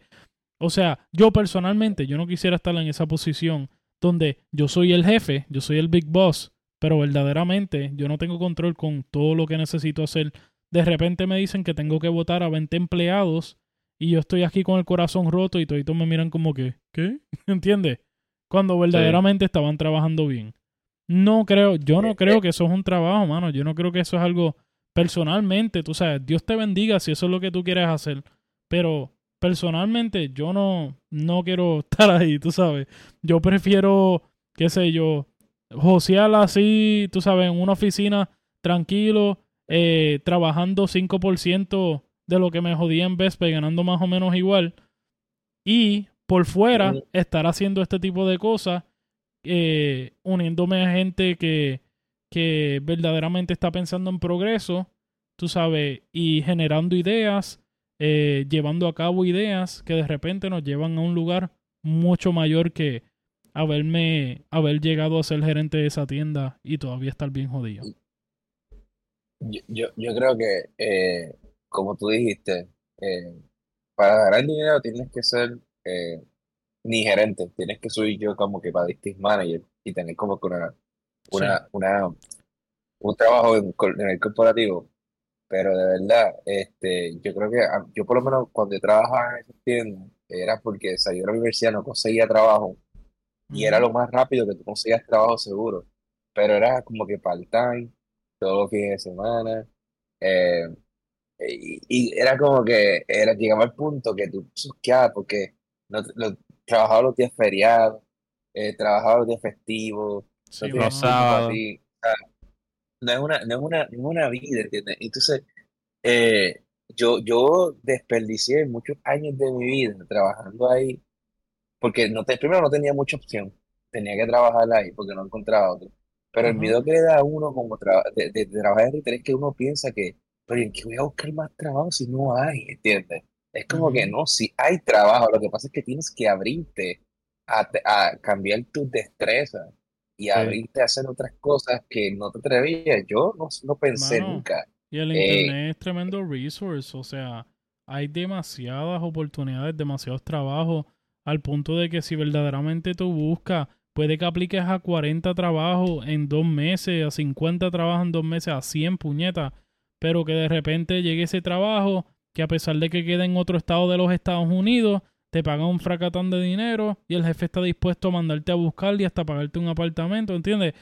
O sea, yo personalmente, yo no quisiera estar en esa posición donde yo soy el jefe, yo soy el big boss, pero verdaderamente yo no tengo control con todo lo que necesito hacer. De repente me dicen que tengo que votar a 20 empleados y yo estoy aquí con el corazón roto y todos me miran como que, ¿qué? ¿Entiendes? Cuando verdaderamente estaban trabajando bien. No creo, yo no creo que eso es un trabajo, mano. Yo no creo que eso es algo personalmente, tú sabes, Dios te bendiga si eso es lo que tú quieres hacer, pero personalmente yo no no quiero estar ahí, tú sabes. Yo prefiero qué sé yo, josear así, tú sabes, en una oficina tranquilo, eh, trabajando 5% de lo que me jodía en Vespa y ganando más o menos igual. Y por fuera estar haciendo este tipo de cosas, eh, uniéndome a gente que, que verdaderamente está pensando en progreso, tú sabes, y generando ideas, eh, llevando a cabo ideas que de repente nos llevan a un lugar mucho mayor que haberme, haber llegado a ser gerente de esa tienda y todavía estar bien jodido. Yo, yo, yo creo que, eh, como tú dijiste, eh, para ganar dinero tienes que ser eh, ni gerente, tienes que subir yo como que para district manager y tener como que una, una, una, un trabajo en, el corporativo. Pero de verdad, este, yo creo que ah, yo por lo menos cuando trabajaba en esa tienda era porque salí de la universidad, no conseguía trabajo y era lo más rápido que tú conseguías trabajo seguro. Pero era como que part-time, todos los fines de semana. eh, y, y era como que era, llegaba al punto que tú susqueabas porque no, lo, trabajaba los días feriados, eh, trabajaba los días festivos, Sí, no Los sábados. es una, no es una, no es una vida, ¿entiendes? Entonces, eh, yo, yo desperdicié muchos años de mi vida trabajando ahí, porque no te, primero no tenía mucha opción, tenía que trabajar ahí porque no encontraba otro. Pero el miedo que le da a uno como tra- de, de- de trabajar en retail es que uno piensa que, pero ¿en qué voy a buscar más trabajo si no hay? ¿Entiendes? Es como que no, si hay trabajo, lo que pasa es que tienes que abrirte a, cambiar tus destrezas y Sí. abrirte a hacer otras cosas que no te atrevías. Yo no, no pensé Mano, nunca. Y el Eh, internet es tremendo resource, o sea, hay demasiadas oportunidades, demasiados trabajos, al punto de que si verdaderamente tú buscas, puede que apliques a 40 trabajos en dos meses, a 50 trabajos en dos meses, a 100 puñetas, pero que de repente llegue ese trabajo que a pesar de que quede en otro estado de los Estados Unidos, te pagan un fracatán de dinero y el jefe está dispuesto a mandarte a buscar y hasta pagarte un apartamento, ¿entiendes?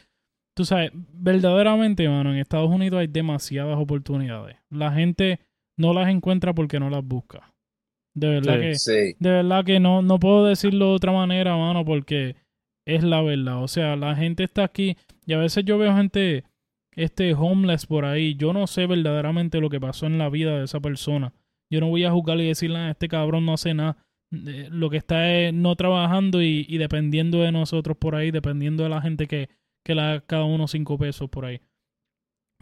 Tú sabes, verdaderamente, mano, en Estados Unidos hay demasiadas oportunidades. La gente no las encuentra porque no las busca. De verdad Sí. que, sí, de verdad que no, no puedo decirlo de otra manera, mano, porque es la verdad. O sea, la gente está aquí y a veces yo veo gente, este homeless por ahí. Yo no sé verdaderamente lo que pasó en la vida de esa persona. Yo no voy a juzgar y decirle, "Ah, este cabrón no hace nada. Eh, Lo que está es no trabajando y, y dependiendo de nosotros por ahí, dependiendo de la gente que, que le da cada uno cinco pesos por ahí.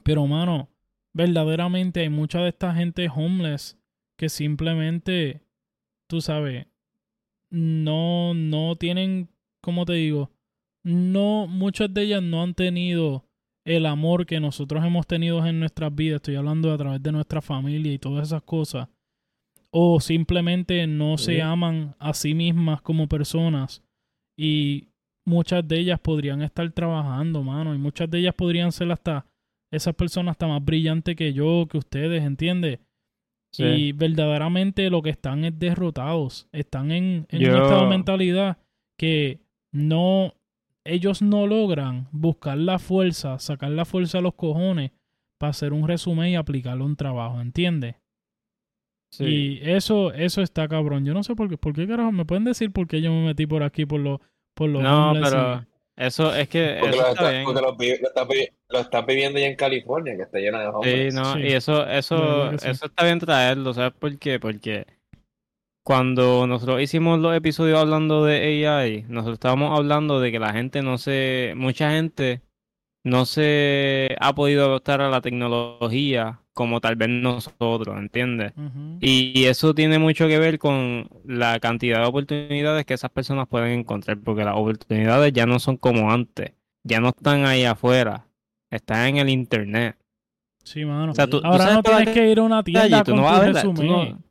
Pero, mano, verdaderamente hay mucha de esta gente homeless que simplemente, tú sabes, no, no tienen, ¿cómo te digo? No, muchas de ellas no han tenido el amor que nosotros hemos tenido en nuestras vidas. Estoy hablando a través de nuestra familia y todas esas cosas. O simplemente no se aman a sí mismas como personas. Y muchas de ellas podrían estar trabajando, mano. Y muchas de ellas podrían ser hasta esas personas hasta más brillantes que yo, que ustedes, ¿entiendes? Sí. Y verdaderamente lo que están es derrotados. Están en, en Yo- un estado de mentalidad que no, ellos no logran buscar la fuerza, sacar la fuerza a los cojones para hacer un resumen y aplicarlo a un trabajo, ¿entiendes? Sí. Y eso, eso está cabrón. Yo no sé por qué, por qué carajo, me pueden decir por qué yo me metí por aquí, por los, por los No, pero eso es que porque, eso lo está está, bien. porque lo, vi- lo, está, vi- lo estás viviendo ya en California, que está lleno de Sí, hombres. no, Sí. y eso, eso, sí. eso está bien traerlo, ¿sabes por qué? Porque cuando nosotros hicimos los episodios hablando de AI, nosotros estábamos hablando de que la gente no se, mucha gente no se ha podido adaptar a la tecnología como tal vez nosotros, ¿entiendes? Y eso tiene mucho que ver con la cantidad de oportunidades que esas personas pueden encontrar, porque las oportunidades ya no son como antes, ya no están ahí afuera, están en el internet. Sí, mano. O sea, tú, tú Ahora no tienes que ir a una tienda calle, tú con no tu vas a ver la- tú resumen. no-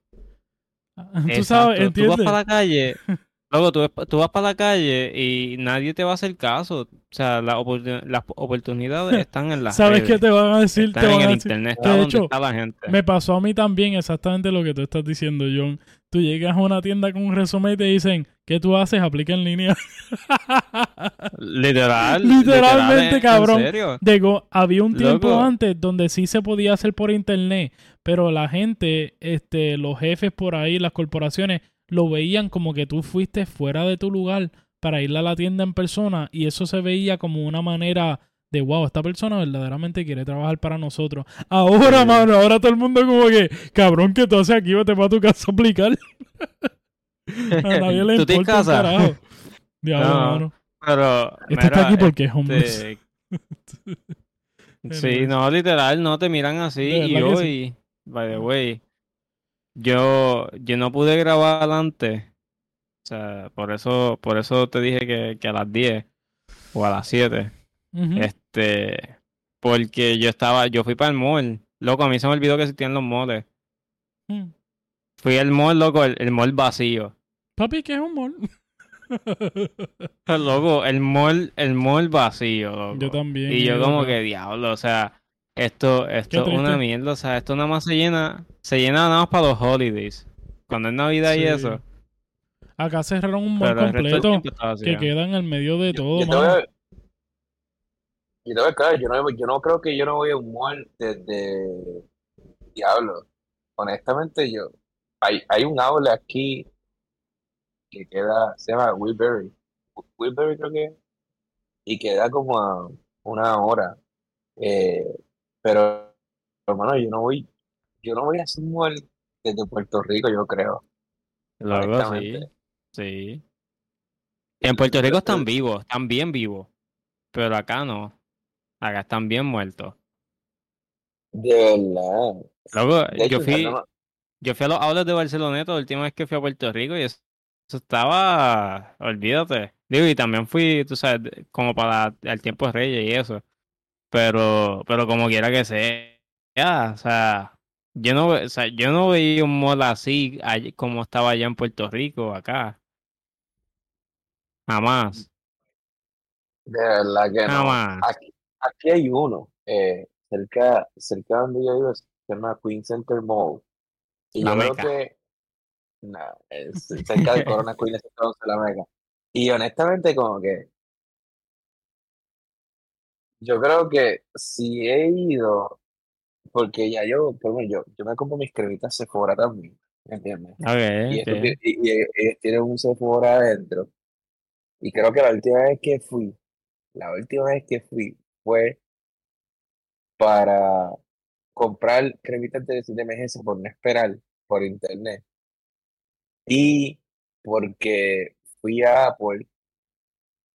Tú Exacto, sabes, tú vas ¿entiendes? para la calle, luego tú, vas para la calle y nadie te va a hacer caso. O sea, las oportun- las oportunidades están en las ¿Sabes redes, qué te van a decir? están Te van en a el decir- internet, está de donde hecho, está la gente. Me pasó a mí también exactamente lo que tú estás diciendo, John. Tú llegas a una tienda con un resumen y te dicen, ¿qué tú haces? Aplica en línea. Literal, Literalmente, literal, en- cabrón. En serio. Digo, había un tiempo Loco. antes donde sí se podía hacer por internet, pero la gente, este, los jefes por ahí, las corporaciones, lo veían como que tú fuiste fuera de tu lugar para ir a la tienda en persona y eso se veía como una manera de wow, esta persona verdaderamente quiere trabajar para nosotros. Ahora, Sí. mano, ahora todo el mundo como que, cabrón, que tú haces aquí? Vete para tu casa a aplicar. A nadie le ¿Tú tienes importa casa? carajo. Diablo, No, mano. Pero. Este está mira, aquí porque es homeless. este. Sí, no, literal, no te miran así. Y hoy, by the way, yo, yo no pude grabar antes. O sea, por eso, por eso te dije que, que a las 10 o a las 7. Ujú. Este, porque yo estaba, yo fui para el mall. Loco, a mí se me olvidó que existían los malls. Mm. Fui al mall, loco, el, el mall vacío. Papi, ¿qué es un mall? Loco, el mall, el mall vacío, loco. Yo también. Y yo ido como que diablo, o sea, esto, esto es una mierda, o sea, esto nada más se llena, se llena nada más para los holidays. Cuando es Navidad y eso. Acá cerraron un mall completo que queda en el medio de Yo, todo, yo mano. a, yo te voy a claro, yo no, yo no creo que yo no voy a un mall desde Diablo. Honestamente, yo. Hay, hay un aula aquí que queda, se llama Wilbury. Wilbury creo que es, y queda como a una hora. Eh, pero, hermano, yo no voy, yo no voy a mall desde Puerto Rico, yo creo. Luego sí. En Puerto Rico están vivos, están bien vivos. Pero acá no. Acá están bien muertos. De verdad. Luego, De yo hecho, fui, no, yo fui a los outlets de Barceloneta la última vez que fui a Puerto Rico y eso, eso estaba, olvídate. Digo, y también fui, tú sabes, como para el tiempo de Reyes y eso. Pero, pero como quiera que sea, o sea, yo no, o sea, yo no veía un mall así allí- como estaba allá en Puerto Rico, acá. Jamás, de verdad que no. jamás. Aquí, aquí hay uno, eh, cerca, cerca donde yo vivo, se llama Queen Center Mall. Y La yo creo Meca. que, nah, es cerca de Corona Queen, es la Meca. Y honestamente, como que, yo creo que si he ido, porque ya yo, por lo menos yo, yo me compro mis cremitas Sephora también, ¿me entiendes? Y, Ok, esto ok. ti- y, y ellos tienen un Sephora adentro. Y creo que la última vez que fui, la última vez que fui fue para comprar cremitas de, de emergencia por no esperar por internet. Y porque fui a Apple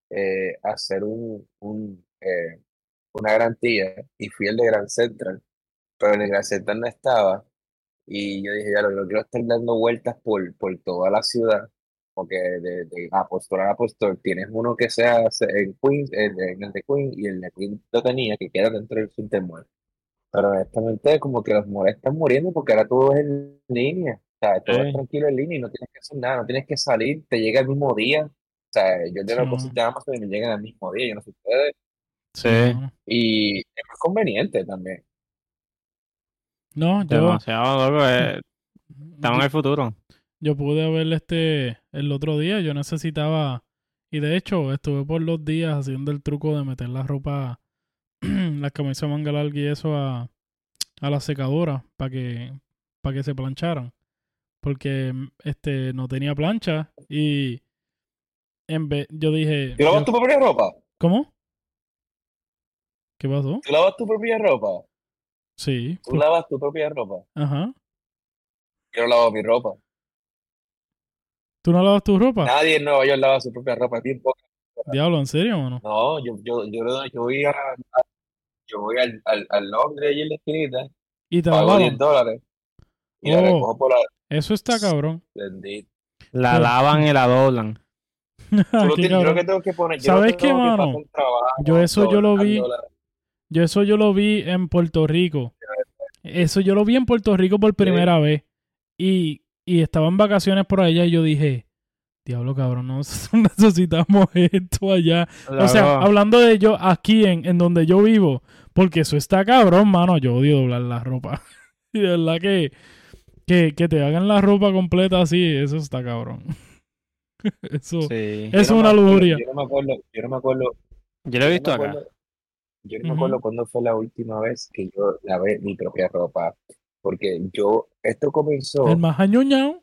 eh, a hacer un, un, eh, una garantía y fui el de Grand Central, pero en el Grand Central no estaba. Y yo dije, ya lo, lo quiero estar dando vueltas por, por toda la ciudad, porque de, de Apple Store a Apple Store tienes uno que sea en Queens, el, de- en el de Queens, y el de Queens lo tenía, que queda dentro del Center Mall. Pero honestamente, como que los malls están muriendo porque ahora todo es en línea. O sea, todo es Sí. tranquilo en línea y no tienes que hacer nada, no tienes que salir, te llega el mismo día. O sea, yo Sí, tengo mano. cosas de Amazon y me llegan al mismo día, yo no sé ustedes. Sí. Y es más conveniente también. No, yo, Demasiado loco, eh, estamos en el futuro. yo pude ver este el otro día. Yo necesitaba. Y de hecho, estuve por los días haciendo el truco de meter la ropa, las camisas manga larga y eso a, a la secadora para que, para que se plancharan. Porque este no tenía plancha y en vez, yo dije, ¿Tú lavas yo- tu propia ropa? ¿cómo? ¿Qué pasó? ¿Tú lavas tu propia ropa? Sí, ¿Tú por- lavas tu propia ropa? ajá. Yo no lavo mi ropa. ¿Tú no lavas tu ropa? Nadie en Nueva York lava su propia ropa. es bien poca. Diablo, ¿en serio, mano? No, yo, yo, yo, yo voy a, a- yo voy al, al, al Londres allí en la esquinita, Y te pago 10 lavan. dólares y la Oh. recojo por la Eso está cabrón. bendito. La Sí. lavan y la doblan. Yo lo que tengo que poner, yo ¿Sabes qué, que mano? trabajo, Yo eso yo lo vi. Yo eso yo lo vi en Puerto Rico. Eso yo lo vi en Puerto Rico por primera vez. Y, y estaba en vacaciones por allá y yo dije, diablo cabrón, no necesitamos esto allá. O sea, hablando de yo aquí en, en donde yo vivo, porque eso está cabrón, mano. Yo odio doblar la ropa. y de verdad que, que, que te hagan la ropa completa así, eso está cabrón. eso, sí. es no una acuerdo- lujuria. Yo no me acuerdo, yo no me acuerdo, Yo lo he yo visto no acá. acuerdo, yo no me Ujú. acuerdo cuándo fue la última vez que yo lavé mi propia ropa, porque yo, esto comenzó, El más añoñado.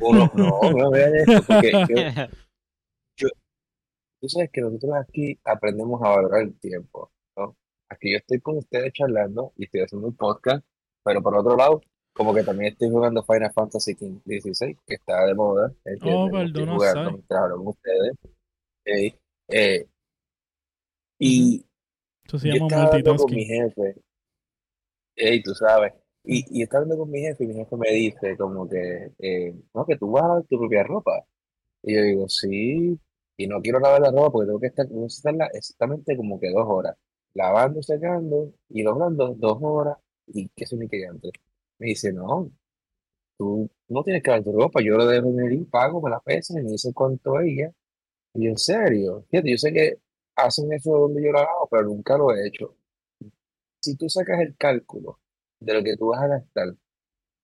Uno, no, no vean esto, porque yo, tú sabes que nosotros aquí aprendemos a valorar el tiempo, ¿no? Aquí yo estoy con ustedes charlando y estoy haciendo un podcast, pero por otro lado, como que también estoy jugando Final Fantasy XVI, que está de moda, ¿entiendes? Oh, Lo estoy perdona, jugando mientras hablo con ustedes. ¿ok? Eh, y Eso se yo estaba hablando con mi jefe, y tú sabes, y, y estaba hablando con mi jefe y mi jefe me dice como que, eh, no, que tú vas a lavar tu propia ropa. Y yo digo, sí, y no quiero lavar la ropa porque tengo que estar, tengo que estarla exactamente como que dos horas, lavando, secando y doblando dos horas y que eso ni que antes. Me dice, no, tú no tienes que lavar tu ropa, yo lo dejo en el pago, me la pesan y me dice cuánto es y ya. Y yo, en serio, fíjate, yo sé que hacen eso donde yo la lavo, pero nunca lo he hecho. Si tú sacas el cálculo de lo que tú vas a gastar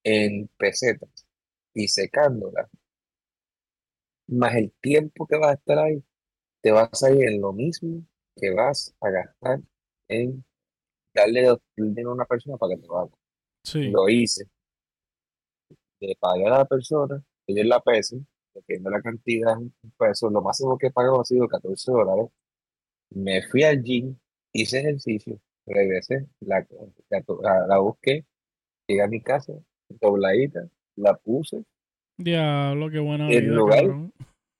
en pesetas y secándolas, más el tiempo que vas a estar ahí, te vas a ir en lo mismo que vas a gastar en darle dinero a una persona para que te lo haga. Sí. Lo hice. Le pagué a la persona, ellos la pesen, dependiendo de la cantidad en pesos, lo máximo que he pagado ha sido 14 dólares. Me fui al gym, hice ejercicio, regresé, la, la, busqué, llegué a mi casa, dobladita, la puse. Diablo, qué buena En vida, lugar-.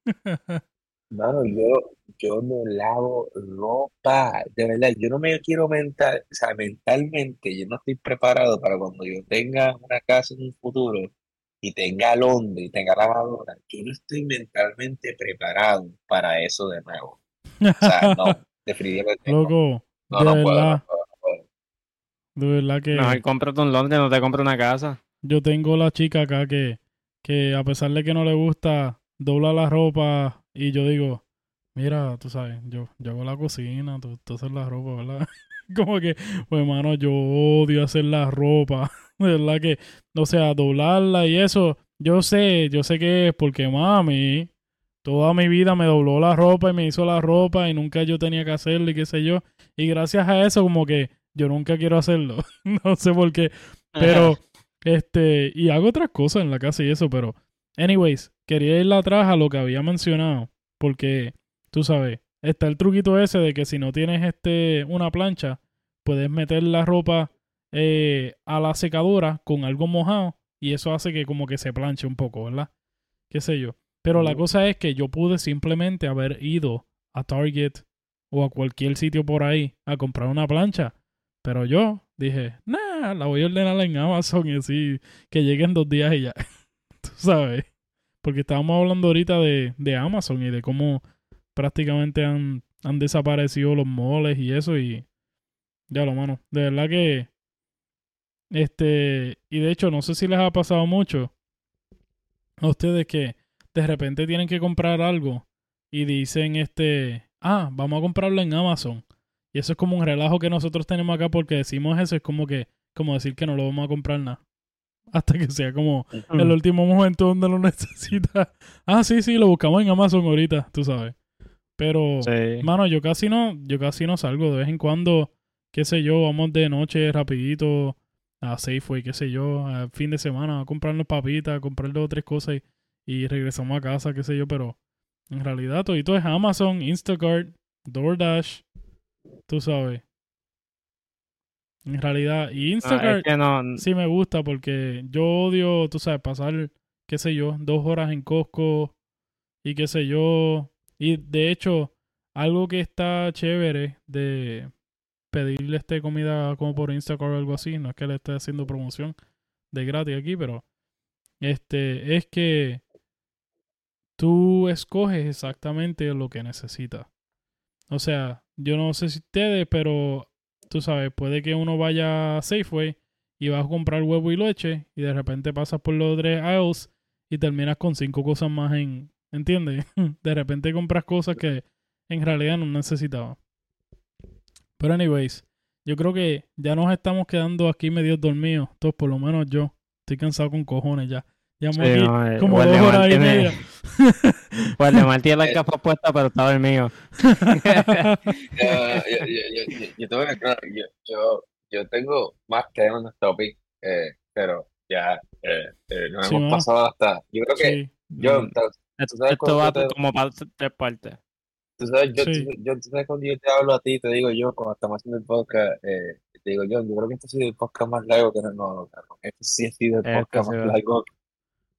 Mano, yo, yo no lavo ropa, de verdad, yo no me quiero mental, o sea, mentalmente, yo no estoy preparado para cuando yo tenga una casa en un futuro y tenga Londres y tenga lavadora, yo no estoy mentalmente preparado para eso de nuevo. O sea, no, definitivamente no, Loco, no, de no puedo, verdad, no puedo, no puedo. de verdad que Mejor cómprate un Londres, no te compra una casa. yo tengo la chica acá que, que a pesar de que no le gusta, dobla la ropa y yo digo, mira, tú sabes, yo, yo hago la cocina, tú, tú haces la ropa, ¿verdad? Como que, pues hermano, yo odio hacer la ropa, de verdad que, o sea, doblarla y eso, yo sé, yo sé que es porque mami toda mi vida me dobló la ropa y me hizo la ropa y nunca yo tenía que hacerlo y qué sé yo, y gracias a eso como que yo nunca quiero hacerlo, no sé por qué, pero, este, y hago otras cosas en la casa y eso, pero, anyways, quería ir atrás a lo que había mencionado, porque, tú sabes, está el truquito ese de que si no tienes, este, una plancha, puedes meter la ropa eh, a la secadora con algo mojado y eso hace que como que se planche un poco, ¿verdad? Qué sé yo. Pero la cosa es que yo pude simplemente haber ido a Target o a cualquier sitio por ahí a comprar una plancha. Pero yo dije, nah, la voy a ordenar en Amazon y así que llegue en dos días y ya. Tú sabes. Porque estábamos hablando ahorita de, de Amazon y de cómo prácticamente han, han desaparecido los moles y eso y ya lo mano. De verdad que este y de hecho no sé si les ha pasado mucho a ustedes que de repente tienen que comprar algo y dicen este, ah, vamos a comprarlo en Amazon. Y eso es como un relajo que nosotros tenemos acá porque decimos eso, es como que como decir que no lo vamos a comprar nada. Hasta que sea como el último momento donde lo necesita. Ah, sí, sí, lo buscamos en Amazon ahorita, tú sabes. Pero, Sí. mano, yo casi no, yo casi no salgo. De vez en cuando, qué sé yo, vamos de noche rapidito a Safeway, qué sé yo, a fin de semana a comprarnos papitas, a comprar dos o tres cosas y, y regresamos a casa, qué sé yo, pero en realidad todo es Amazon, Instacart, DoorDash, tú sabes. En realidad, y Ah, Instacart es que no, sí me gusta porque yo odio, tú sabes, pasar, qué sé yo, dos horas en Costco y qué sé yo. Y de hecho, algo que está chévere de pedirle este comida como por Instagram o algo así, no es que le esté haciendo promoción de gratis aquí, pero este es que tú escoges exactamente lo que necesitas. O sea, yo no sé si ustedes, pero tú sabes, puede que uno vaya a Safeway y vas a comprar huevo y leche y de repente pasas por los tres aisles y terminas con cinco cosas más en, ¿entiendes? De repente compras cosas que en realidad no necesitabas. Pero anyways, yo creo que ya nos estamos quedando aquí medio dormidos, todos por lo menos yo. Estoy cansado con cojones ya. Llevamos Sí, aquí no, eh, como dos horas y media. Waldemar tiene las gafas puestas, pero está dormido. Yo, yo, yo, yo, yo, yo yo, yo, yo tengo más temas en este topic, eh, pero ya Eh, eh, nos Sí, hemos mano. pasado hasta. Yo creo que. Sí. Yo, Mm, Esto, va te- como para tres partes. tú sabes, yo, Sí. yo, tú sabes cuando yo te hablo a ti, te digo yo, cuando estamos haciendo el podcast, eh, te digo yo, yo creo que este ha sido el podcast más largo que no, no, cabrón, este sí ha sido el Este podcast sí más largo.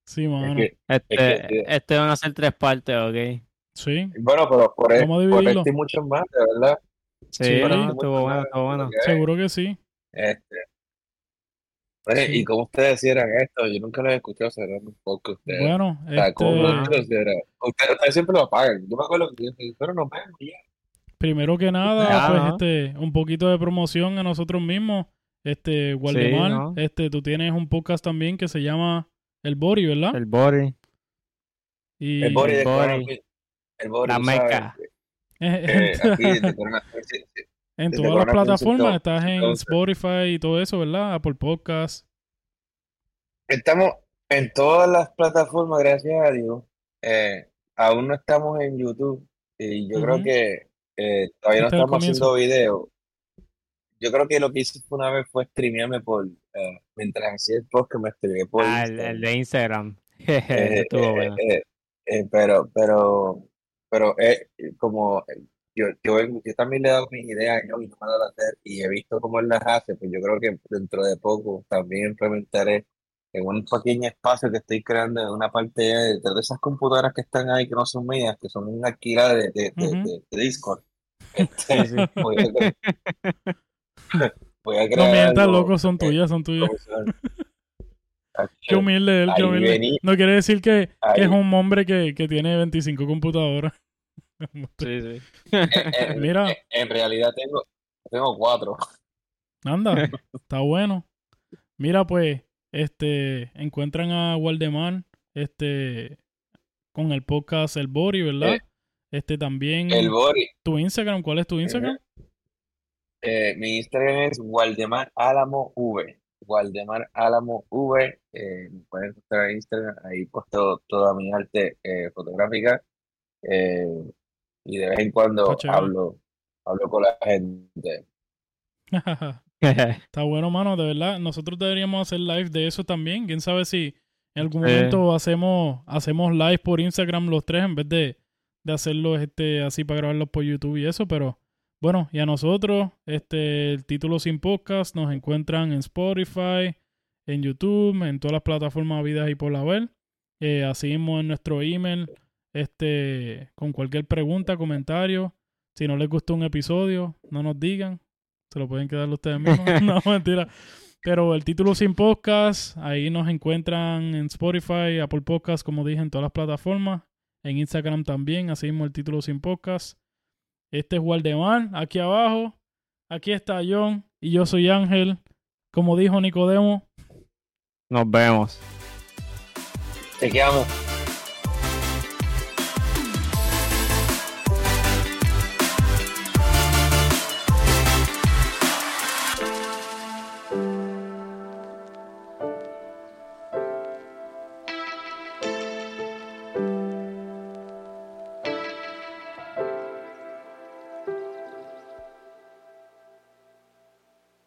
Sí, Es mano. que, Este, que- este van a ser tres partes, ¿ok? Sí. bueno, pero por, e- a por dividirlo. este y muchos más, de verdad. Sí, Sí, no, mucho estuvo bueno, estuvo bueno. Seguro que sí. Este, oye, Sí. y como ustedes hicieran esto, yo nunca lo he escuchado cerrar un ustedes. Bueno, O sea, ¿cómo este? Ustedes, ustedes siempre lo apagan. Yo me acuerdo que yo pero vemos y ya. primero que nada, Ya, pues ¿no? este, un poquito de promoción a nosotros mismos. Este, Waldemar, ¿no? este, tú tienes un podcast también que se llama El Bori, ¿verdad? El body. y El Bori de Bori. Corona, el Bori, La meca. eh, aquí de Corona, sí, sí. en desde todas las plataformas, estás en Entonces- Spotify y todo eso, ¿verdad? Apple Podcast. Estamos en todas las plataformas, gracias a Dios. Eh, aún no estamos en YouTube y yo creo que eh, todavía no estamos haciendo comienzo. video. Yo creo que lo que hice una vez fue streamearme por, eh, mientras hacía el podcast, me streameé por Ah, el, Instagram. el de Instagram. Eh, estuvo eh, bueno. eh, pero, pero, pero eh, como yo, yo, yo también le he dado mis ideas ¿no? y no me he dado a hacer y he visto cómo él las hace, pues yo creo que dentro de poco también implementaré en un pequeño espacio que estoy creando en una parte de, de todas esas computadoras que están ahí que no son mías, que son una alquilada de, de, de, Ujú. de- de Discord. Este, Sí, sí. voy a, No mientas, algo loco, son tuyas, son tuyas. Qué humilde él, qué humilde. vení. No quiere decir que, es un hombre que, que tiene 25 computadoras. Sí, sí. En, en- Mira. en- en realidad tengo, tengo cuatro. Anda, está bueno. Mira, pues, este, encuentran a Waldemar, este, con el podcast El Bori, ¿verdad? Eh, este también, El Bori. tu Instagram, ¿cuál es tu Instagram? Eh, mi Instagram es Waldemar Álamo V. Waldemar Álamo V. Eh, me pueden encontrar en Instagram. Ahí puesto toda mi arte eh, fotográfica. Eh, y de vez en cuando hablo, hablo con la gente. Está bueno, mano, de verdad. Nosotros deberíamos hacer live de eso también. Quién sabe si en algún Sí. momento hacemos, hacemos live por Instagram los tres en vez de, de hacerlo este, así para grabarlos por YouTube y eso, pero bueno, y a nosotros, este, el título sin podcast, nos encuentran en Spotify, en YouTube, en todas las plataformas habidas y por la ver. Eh, así mismo en nuestro email, este, con cualquier pregunta, comentario. Si no les gustó un episodio, no nos digan. Se lo pueden quedar ustedes mismos. no, mentira. Pero el título sin podcast, ahí nos encuentran en Spotify, Apple Podcast, como dije, en todas las plataformas. En Instagram también, así mismo el título sin podcast. Este es Waldemar, aquí abajo. Aquí está John y yo soy Ángel. Como dijo Nicodemo, Nos vemos. Chequeamos.